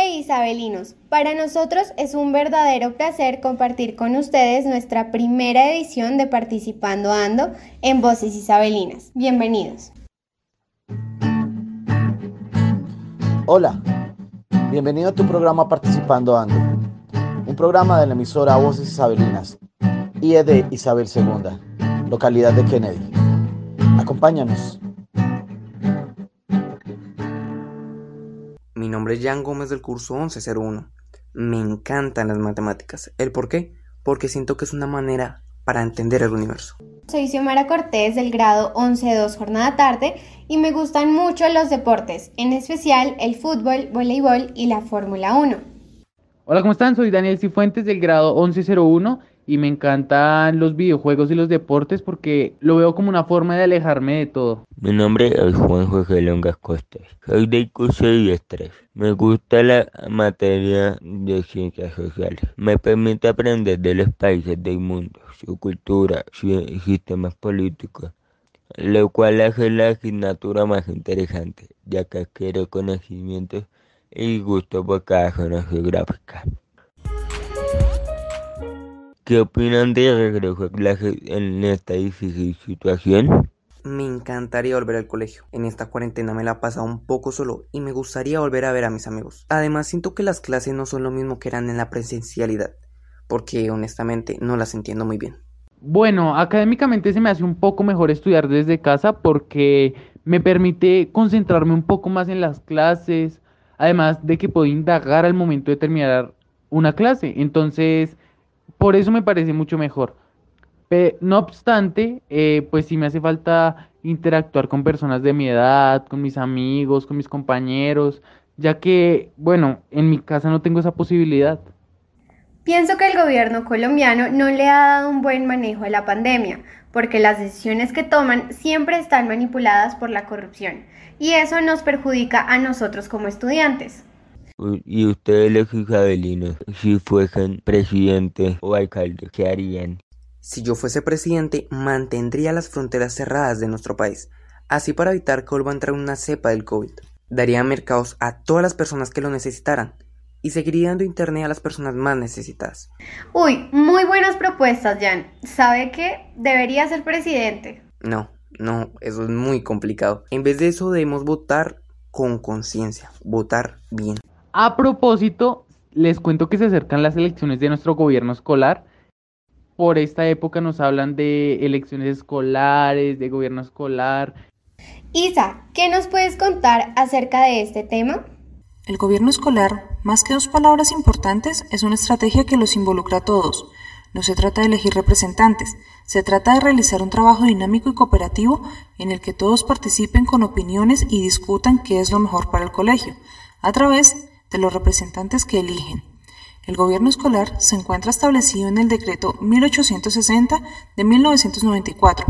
Hey Isabelinos, para nosotros es un verdadero placer compartir con ustedes nuestra primera edición de Participando Ando en Voces Isabelinas. Bienvenidos. Hola, bienvenido a tu programa Participando Ando, un programa de la emisora Voces Isabelinas, IED Isabel II, localidad de Kennedy. Acompáñanos. Nombre es Jan Gómez del curso 1101. Me encantan las matemáticas. ¿El por qué? Porque siento que es una manera para entender el universo. Soy Xiomara Cortés del grado 11-2 jornada tarde y me gustan mucho los deportes, en especial el fútbol, voleibol y la Fórmula 1. Hola, ¿cómo están? Soy Daniel Cifuentes del grado 1101 y me encantan los videojuegos y los deportes porque lo veo como una forma de alejarme de todo. Mi nombre es Juan José Longas Costas. Soy del curso 10-3. Me gusta la materia de ciencias sociales. Me permite aprender de los países del mundo, su cultura, sus sistemas políticos, lo cual hace la asignatura más interesante, ya que adquiero conocimientos y gusto por cada zona geográfica. ¿Qué opinan de regreso a clases en esta difícil situación? Me encantaría volver al colegio. En esta cuarentena me la he pasado un poco solo y me gustaría volver a ver a mis amigos. Además siento que las clases no son lo mismo que eran en la presencialidad, porque honestamente no las entiendo muy bien. Bueno, académicamente se me hace un poco mejor estudiar desde casa porque me permite concentrarme un poco más en las clases, además de que puedo indagar al momento de terminar una clase. Entonces, por eso me parece mucho mejor. no obstante, eh, pues sí me hace falta interactuar con personas de mi edad, con mis amigos, con mis compañeros, ya que, bueno, en mi casa no tengo esa posibilidad. Pienso que el gobierno colombiano no le ha dado un buen manejo a la pandemia, porque las decisiones que toman siempre están manipuladas por la corrupción, y eso nos perjudica a nosotros como estudiantes. ¿Y ustedes los isabelinos, si fuesen presidente o alcalde, qué harían? Si yo fuese presidente, mantendría las fronteras cerradas de nuestro país, así para evitar que vuelva a entrar una cepa del COVID. Daría mercados a todas las personas que lo necesitaran y seguiría dando internet a las personas más necesitadas. Uy, muy buenas propuestas, Jan. ¿Sabe qué? Debería ser presidente. No, no, eso es muy complicado. En vez de eso debemos votar con conciencia, votar bien. A propósito, les cuento que se acercan las elecciones de nuestro gobierno escolar. Por esta época nos hablan de elecciones escolares, de gobierno escolar. Isa, ¿qué nos puedes contar acerca de este tema? El gobierno escolar, más que dos palabras importantes, es una estrategia que los involucra a todos. No se trata de elegir representantes, se trata de realizar un trabajo dinámico y cooperativo en el que todos participen con opiniones y discutan qué es lo mejor para el colegio, a través de los representantes que eligen. El gobierno escolar se encuentra establecido en el decreto 1860 de 1994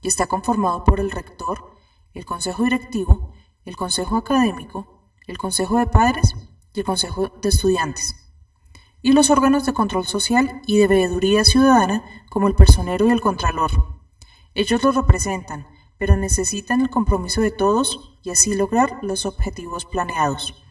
y está conformado por el rector, el consejo directivo, el consejo académico, el consejo de padres y el consejo de estudiantes, y los órganos de control social y de veeduría ciudadana como el personero y el contralor. Ellos los representan, pero necesitan el compromiso de todos y así lograr los objetivos planeados.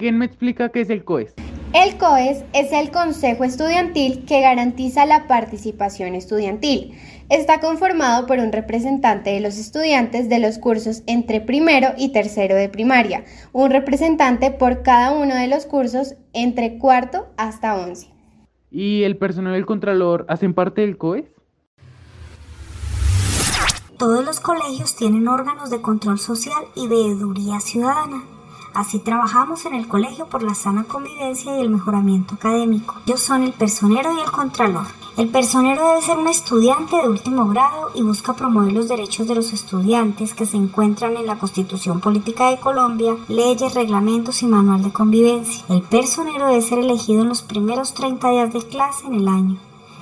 ¿Quién me explica qué es el COES? El COES es el Consejo Estudiantil que garantiza la participación estudiantil. Está conformado por un representante de los estudiantes de los cursos entre primero y tercero de primaria, un representante por cada uno de los cursos entre cuarto hasta once. ¿Y el personal del Contralor hacen parte del COES? Todos los colegios tienen órganos de control social y veeduría ciudadana. Así trabajamos en el colegio por la sana convivencia y el mejoramiento académico. Ellos son el personero y el contralor. El personero debe ser un estudiante de último grado y busca promover los derechos de los estudiantes que se encuentran en la Constitución Política de Colombia, leyes, reglamentos y manual de convivencia. El personero debe ser elegido en los primeros 30 días de clase en el año.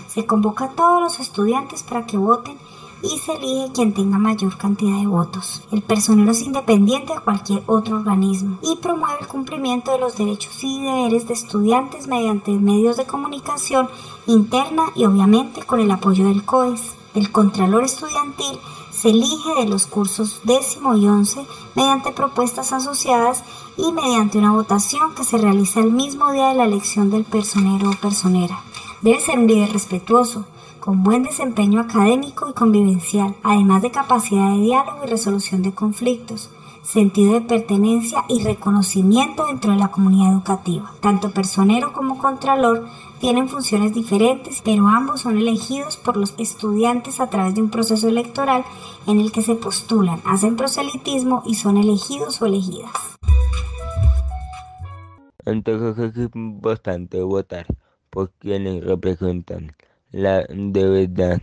Se convoca a todos los estudiantes para que voten y se elige quien tenga mayor cantidad de votos. El personero es independiente de cualquier otro organismo y promueve el cumplimiento de los derechos y deberes de estudiantes mediante medios de comunicación interna y obviamente con el apoyo del COES. El Contralor Estudiantil Se elige de los cursos décimo y once mediante propuestas asociadas y mediante una votación que se realiza el mismo día de la elección del personero o personera. Debe ser un líder respetuoso, con buen desempeño académico y convivencial, además de capacidad de diálogo y resolución de conflictos, sentido de pertenencia y reconocimiento dentro de la comunidad educativa. Tanto personero como contralor tienen funciones diferentes, pero ambos son elegidos por los estudiantes a través de un proceso electoral en el que se postulan, hacen proselitismo y son elegidos o elegidas. Entonces es importante votar por quienes representan la de verdad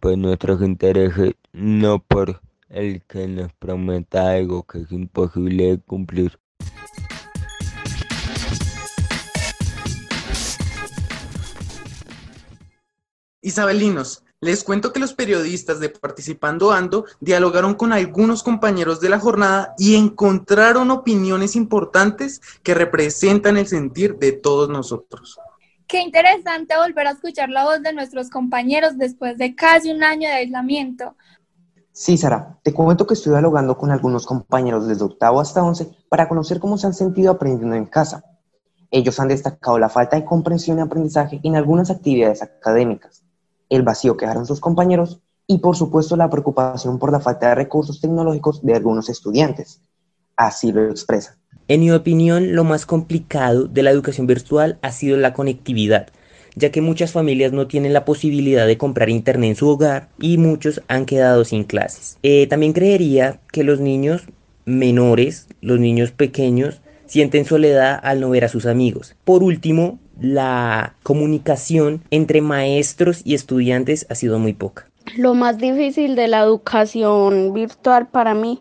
por nuestros intereses, no por el que nos prometa algo que es imposible de cumplir. Isabelinos, les cuento que los periodistas de Participando Ando dialogaron con algunos compañeros de la jornada y encontraron opiniones importantes que representan el sentir de todos nosotros. Qué interesante volver a escuchar la voz de nuestros compañeros después de casi un año de aislamiento. Sí, Sara, te comento que estoy dialogando con algunos compañeros desde octavo hasta once para conocer cómo se han sentido aprendiendo en casa. Ellos han destacado la falta de comprensión y aprendizaje en algunas actividades académicas, el vacío que dejaron sus compañeros y por supuesto la preocupación por la falta de recursos tecnológicos de algunos estudiantes. Así lo expresan. En mi opinión, lo más complicado de la educación virtual ha sido la conectividad, ya que muchas familias no tienen la posibilidad de comprar internet en su hogar y muchos han quedado sin clases. Eh, también creería que los niños menores, los niños pequeños, sienten soledad al no ver a sus amigos. Por último, la comunicación entre maestros y estudiantes ha sido muy poca. Lo más difícil de la educación virtual para mí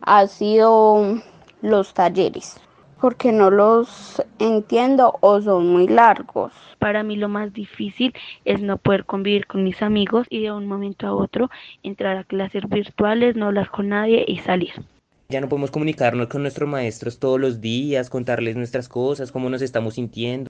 ha sido los talleres, porque no los entiendo o son muy largos. Para mí lo más difícil es no poder convivir con mis amigos y de un momento a otro entrar a clases virtuales, no hablar con nadie y salir. Ya no podemos comunicarnos con nuestros maestros todos los días, contarles nuestras cosas, cómo nos estamos sintiendo.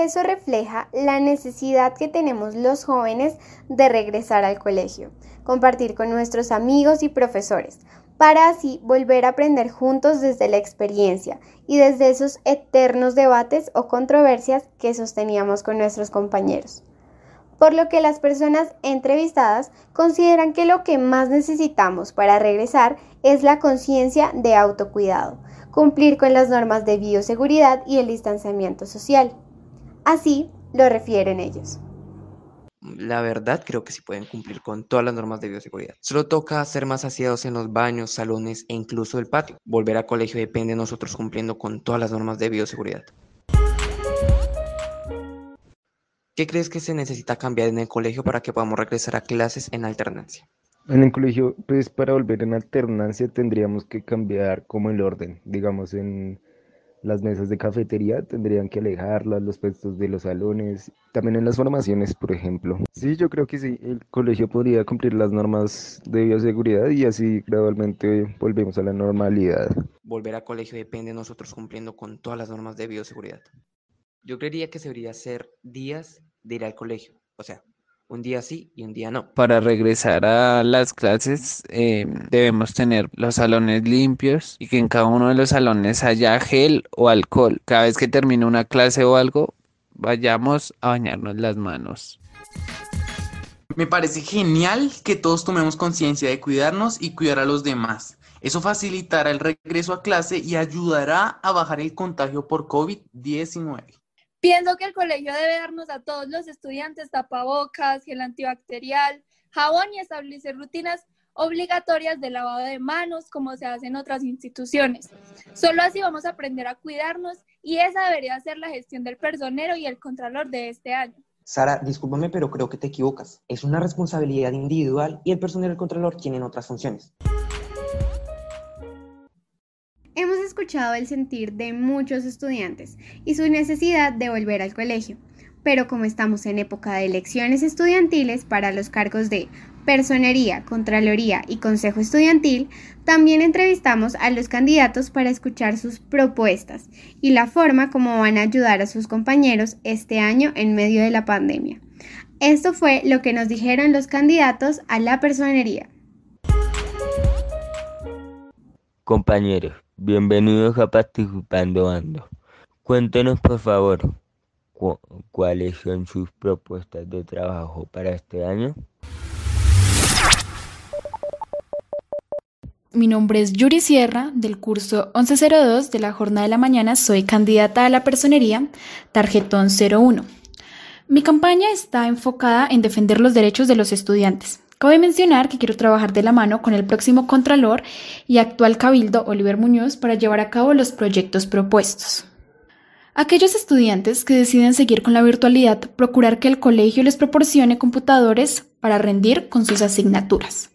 Eso refleja la necesidad que tenemos los jóvenes de regresar al colegio, compartir con nuestros amigos y profesores, para así volver a aprender juntos desde la experiencia y desde esos eternos debates o controversias que sosteníamos con nuestros compañeros. Por lo que las personas entrevistadas consideran que lo que más necesitamos para regresar es la conciencia de autocuidado, cumplir con las normas de bioseguridad y el distanciamiento social. Así lo refieren ellos. La verdad, creo que sí pueden cumplir con todas las normas de bioseguridad. Solo toca ser más aseados en los baños, salones e incluso el patio. Volver a colegio depende de nosotros cumpliendo con todas las normas de bioseguridad. ¿Qué crees que se necesita cambiar en el colegio para que podamos regresar a clases en alternancia? En el colegio, pues para volver en alternancia tendríamos que cambiar como el orden, digamos en las mesas de cafetería tendrían que alejarlas, los puestos de los salones, también en las formaciones, por ejemplo. Sí, yo creo que sí, el colegio podría cumplir las normas de bioseguridad y así gradualmente volvemos a la normalidad. Volver a colegio depende de nosotros cumpliendo con todas las normas de bioseguridad. Yo creería que se debería hacer días de ir al colegio, o sea, un día sí y un día no. Para regresar a las clases eh, debemos tener los salones limpios y que en cada uno de los salones haya gel o alcohol. Cada vez que termine una clase o algo, vayamos a bañarnos las manos. Me parece genial que todos tomemos conciencia de cuidarnos y cuidar a los demás. Eso facilitará el regreso a clase y ayudará a bajar el contagio por COVID-19. Pienso que el colegio debe darnos a todos los estudiantes tapabocas, gel antibacterial, jabón y establecer rutinas obligatorias de lavado de manos como se hace en otras instituciones. Solo así vamos a aprender a cuidarnos y esa debería ser la gestión del personero y el contralor de este año. Sara, discúlpame, pero creo que te equivocas. Es una responsabilidad individual y el personero y el contralor tienen otras funciones. Escuchado el sentir de muchos estudiantes y su necesidad de volver al colegio, pero como estamos en época de elecciones estudiantiles para los cargos de Personería, Contraloría y Consejo Estudiantil, también entrevistamos a los candidatos para escuchar sus propuestas y la forma como van a ayudar a sus compañeros este año en medio de la pandemia. Esto fue lo que nos dijeron los candidatos a la personería. Compañeros, bienvenidos a Participando Ando. Cuéntenos por favor cuáles son sus propuestas de trabajo para este año. Mi nombre es Yuri Sierra, del curso 1102 de la jornada de la mañana. Soy candidata a la personería, tarjetón 01. Mi campaña está enfocada en defender los derechos de los estudiantes. Cabe mencionar que quiero trabajar de la mano con el próximo Contralor y actual Cabildo, Oliver Muñoz, para llevar a cabo los proyectos propuestos. Aquellos estudiantes que deciden seguir con la virtualidad, procurar que el colegio les proporcione computadores para rendir con sus asignaturas.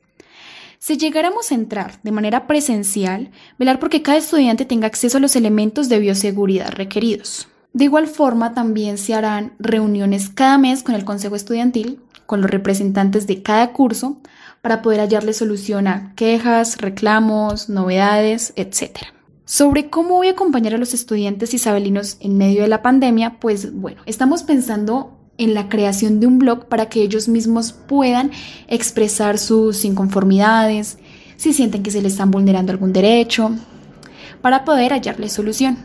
Si llegáramos a entrar de manera presencial, velar porque cada estudiante tenga acceso a los elementos de bioseguridad requeridos. De igual forma, también se harán reuniones cada mes con el Consejo Estudiantil, con los representantes de cada curso, para poder hallarle solución a quejas, reclamos, novedades, etc. Sobre cómo voy a acompañar a los estudiantes isabelinos en medio de la pandemia, pues bueno, estamos pensando en la creación de un blog para que ellos mismos puedan expresar sus inconformidades, si sienten que se les están vulnerando algún derecho, para poder hallarle solución.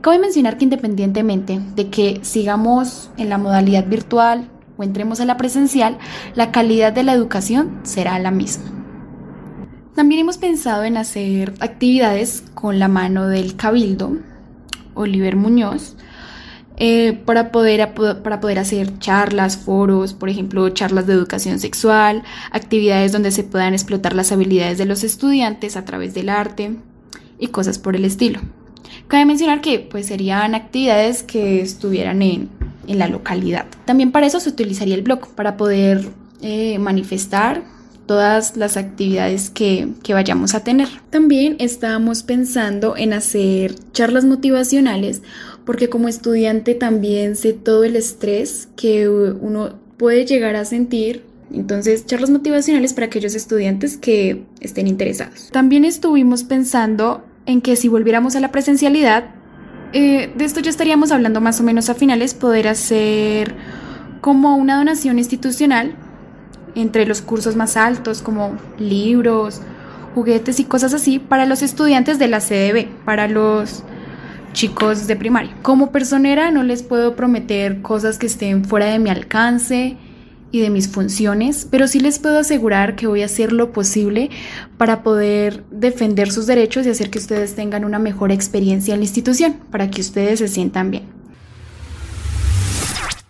Cabe mencionar que independientemente de que sigamos en la modalidad virtual o entremos a la presencial, la calidad de la educación será la misma. También hemos pensado en hacer actividades con la mano del Cabildo, Oliver Muñoz, eh, para, poder, para poder hacer charlas, foros, por ejemplo, charlas de educación sexual, actividades donde se puedan explotar las habilidades de los estudiantes a través del arte y cosas por el estilo. Cabe mencionar que pues, serían actividades que estuvieran en, en la localidad. También para eso se utilizaría el blog, para poder eh, manifestar todas las actividades que, que, vayamos a tener. También estábamos pensando en hacer charlas motivacionales porque como estudiante también sé todo el estrés que uno puede llegar a sentir. Entonces, charlas motivacionales para aquellos estudiantes que estén interesados. También estuvimos pensando en que si volviéramos a la presencialidad, eh, de esto ya estaríamos hablando más o menos a finales, poder hacer como una donación institucional entre los cursos más altos, como libros, juguetes y cosas así, para los estudiantes de la CDB, para los chicos de primaria. Como personera no les puedo prometer cosas que estén fuera de mi alcance y de mis funciones, pero sí les puedo asegurar que voy a hacer lo posible para poder defender sus derechos y hacer que ustedes tengan una mejor experiencia en la institución, para que ustedes se sientan bien.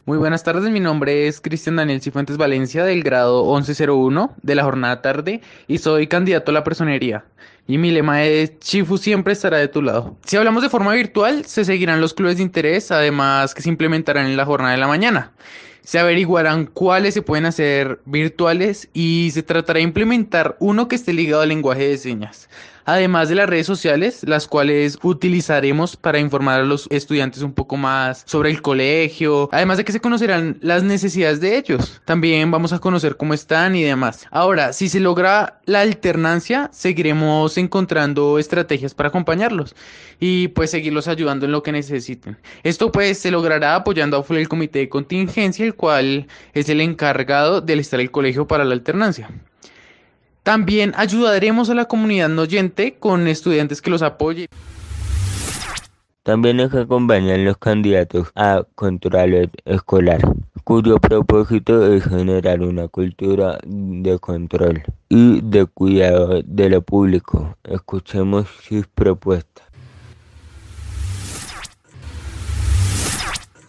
Muy buenas tardes, mi nombre es Cristian Daniel Cifuentes Valencia del grado 1101 de la jornada tarde y soy candidato a la personería. Y mi lema es Chifu siempre estará de tu lado. Si hablamos de forma virtual, se seguirán los clubes de interés, además que se implementarán en la jornada de la mañana. Se averiguarán cuáles se pueden hacer virtuales y se tratará de implementar uno que esté ligado al lenguaje de señas además de las redes sociales, las cuales utilizaremos para informar a los estudiantes un poco más sobre el colegio, además de que se conocerán las necesidades de ellos. También vamos a conocer cómo están y demás. Ahora, si se logra la alternancia, seguiremos encontrando estrategias para acompañarlos y pues seguirlos ayudando en lo que necesiten. Esto pues se logrará apoyando a el comité de contingencia, el cual es el encargado de alistar el colegio para la alternancia. También ayudaremos a la comunidad no oyente con estudiantes que los apoyen. También nos acompañan los candidatos a control escolar, cuyo propósito es generar una cultura de control y de cuidado de lo público. Escuchemos sus propuestas.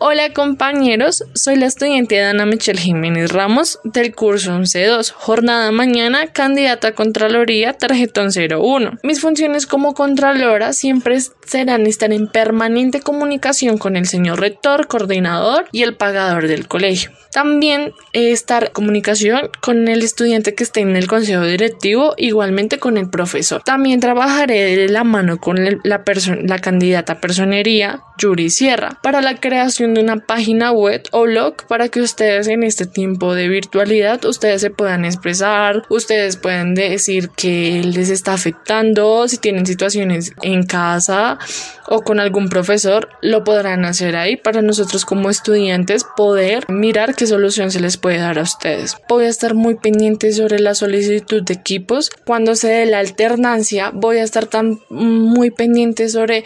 Hola compañeros, soy la estudiante Dana Michelle Jiménez Ramos del curso 11.2, jornada mañana, candidata a Contraloría, tarjetón 01. Mis funciones como Contralora siempre serán estar en permanente comunicación con el señor rector, coordinador y el pagador del colegio. También estar en comunicación con el estudiante que esté en el consejo directivo, igualmente con el profesor. También trabajaré de la mano con la, la candidata personería, Yuri Sierra, para la creación de una página web o blog para que ustedes en este tiempo de virtualidad ustedes se puedan expresar, ustedes pueden decir que les está afectando, si tienen situaciones en casa o con algún profesor, lo podrán hacer ahí para nosotros como estudiantes poder mirar qué solución se les puede dar a ustedes. Voy a estar muy pendiente sobre la solicitud de equipos. Cuando se dé la alternancia, voy a estar tan muy pendiente sobre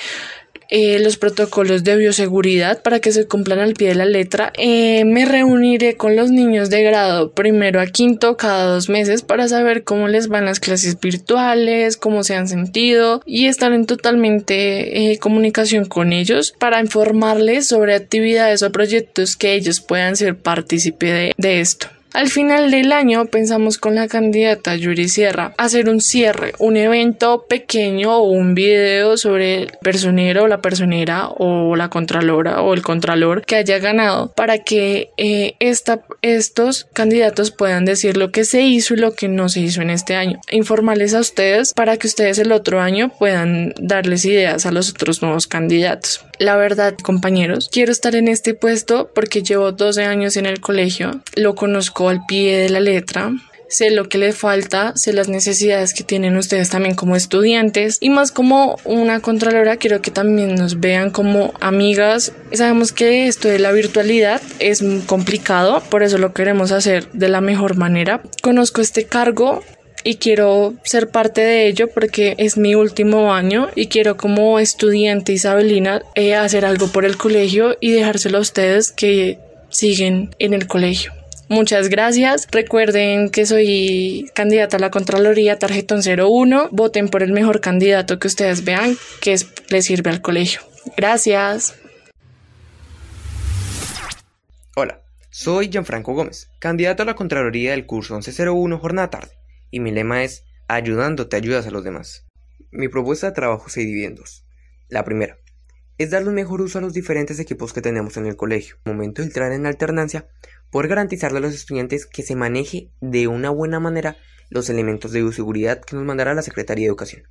eh, los protocolos de bioseguridad para que se cumplan al pie de la letra. Eh, me reuniré con los niños de grado primero a quinto cada dos meses para saber cómo les van las clases virtuales, cómo se han sentido y estar en totalmente eh, comunicación con ellos para informarles sobre actividades o proyectos que ellos puedan ser partícipe de esto. Al final del año pensamos con la candidata Yuri Sierra hacer un cierre, un evento pequeño o un video sobre el personero o la personera o la contralora o el contralor que haya ganado para que eh, estos candidatos puedan decir lo que se hizo y lo que no se hizo en este año. Informarles a ustedes para que ustedes el otro año puedan darles ideas a los otros nuevos candidatos. La verdad, compañeros, quiero estar en este puesto porque llevo 12 años en el colegio, lo conozco al pie de la letra, sé lo que le falta, sé las necesidades que tienen ustedes también como estudiantes y más como una contralora quiero que también nos vean como amigas. Sabemos que esto de la virtualidad es complicado, por eso lo queremos hacer de la mejor manera. Conozco este cargo y quiero ser parte de ello porque es mi último año y quiero como estudiante isabelina eh, hacer algo por el colegio y dejárselo a ustedes que siguen en el colegio. Muchas gracias. Recuerden que soy candidata a la Contraloría Tarjetón 01. Voten por el mejor candidato que ustedes vean que es, les sirve al colegio. Gracias. Hola, soy Gianfranco Gómez, candidato a la Contraloría del curso 1101 Jornada Tarde y mi lema es ayudando te ayudas a los demás. Mi propuesta de trabajo se divide en dos. La primera es darle un mejor uso a los diferentes equipos que tenemos en el colegio. Momento de entrar en alternancia, poder garantizarle a los estudiantes que se maneje de una buena manera los elementos de bioseguridad que nos mandará la Secretaría de Educación.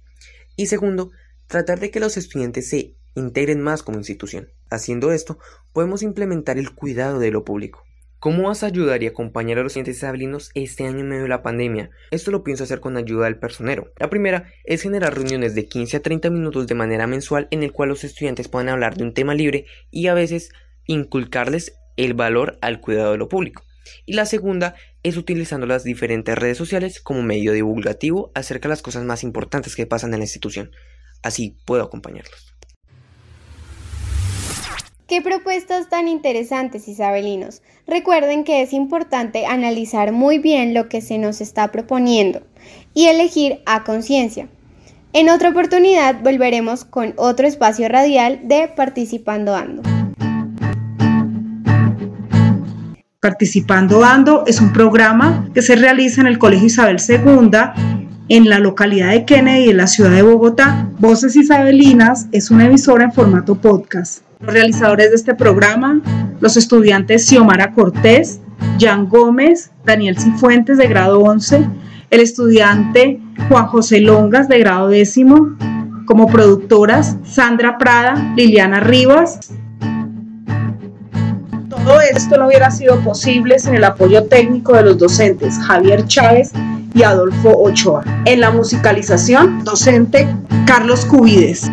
Y segundo, tratar de que los estudiantes se integren más como institución. Haciendo esto, podemos implementar el cuidado de lo público, ¿Cómo vas a ayudar y acompañar a los estudiantes isabelinos este año en medio de la pandemia? Esto lo pienso hacer con ayuda del personero. La primera es generar reuniones de 15 a 30 minutos de manera mensual en el cual los estudiantes puedan hablar de un tema libre y a veces inculcarles el valor al cuidado de lo público. Y la segunda es utilizando las diferentes redes sociales como medio divulgativo acerca de las cosas más importantes que pasan en la institución. Así puedo acompañarlos. Qué propuestas tan interesantes, isabelinos. Recuerden que es importante analizar muy bien lo que se nos está proponiendo y elegir a conciencia. En otra oportunidad volveremos con otro espacio radial de Participando Ando. Participando Ando es un programa que se realiza en el Colegio Isabel II en la localidad de Kennedy en la ciudad de Bogotá. Voces Isabelinas es una emisora en formato podcast. Los realizadores de este programa, los estudiantes Xiomara Cortés, Jan Gómez, Daniel Cifuentes de grado 11, el estudiante Juan José Longas de grado décimo, como productoras Sandra Prada, Liliana Rivas. Todo esto no hubiera sido posible sin el apoyo técnico de los docentes Javier Chávez y Adolfo Ochoa. En la musicalización, docente Carlos Cubides.